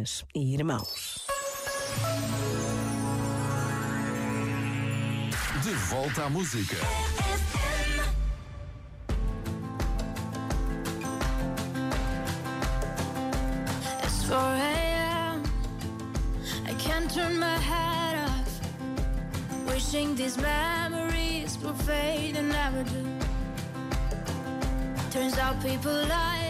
irmãs e irmãos. De volta à música. It's 4 a.m. I can't turn my head off. Wishing these memories will fade and never do. Turns out people lie.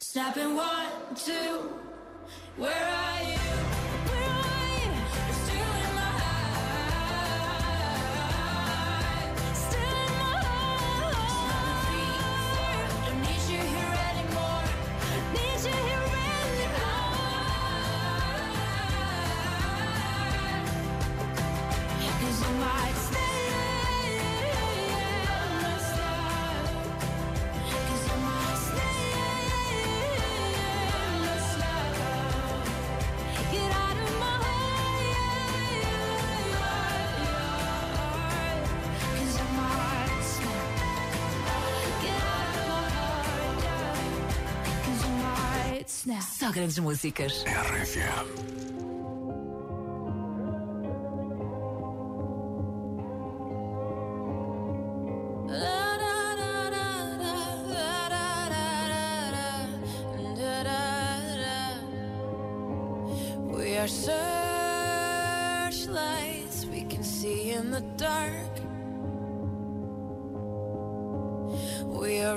Snapping one, two, where are you? Might. Só grandes músicas. RFM. We are searchlights we can see in the dark. We are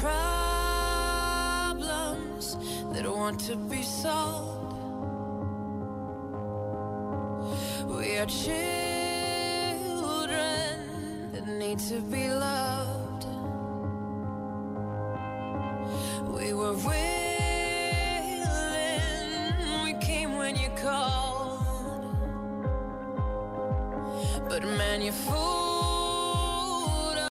Problems that want to be solved. We are children that need to be loved. We were willing, we came when you called. But man, you fool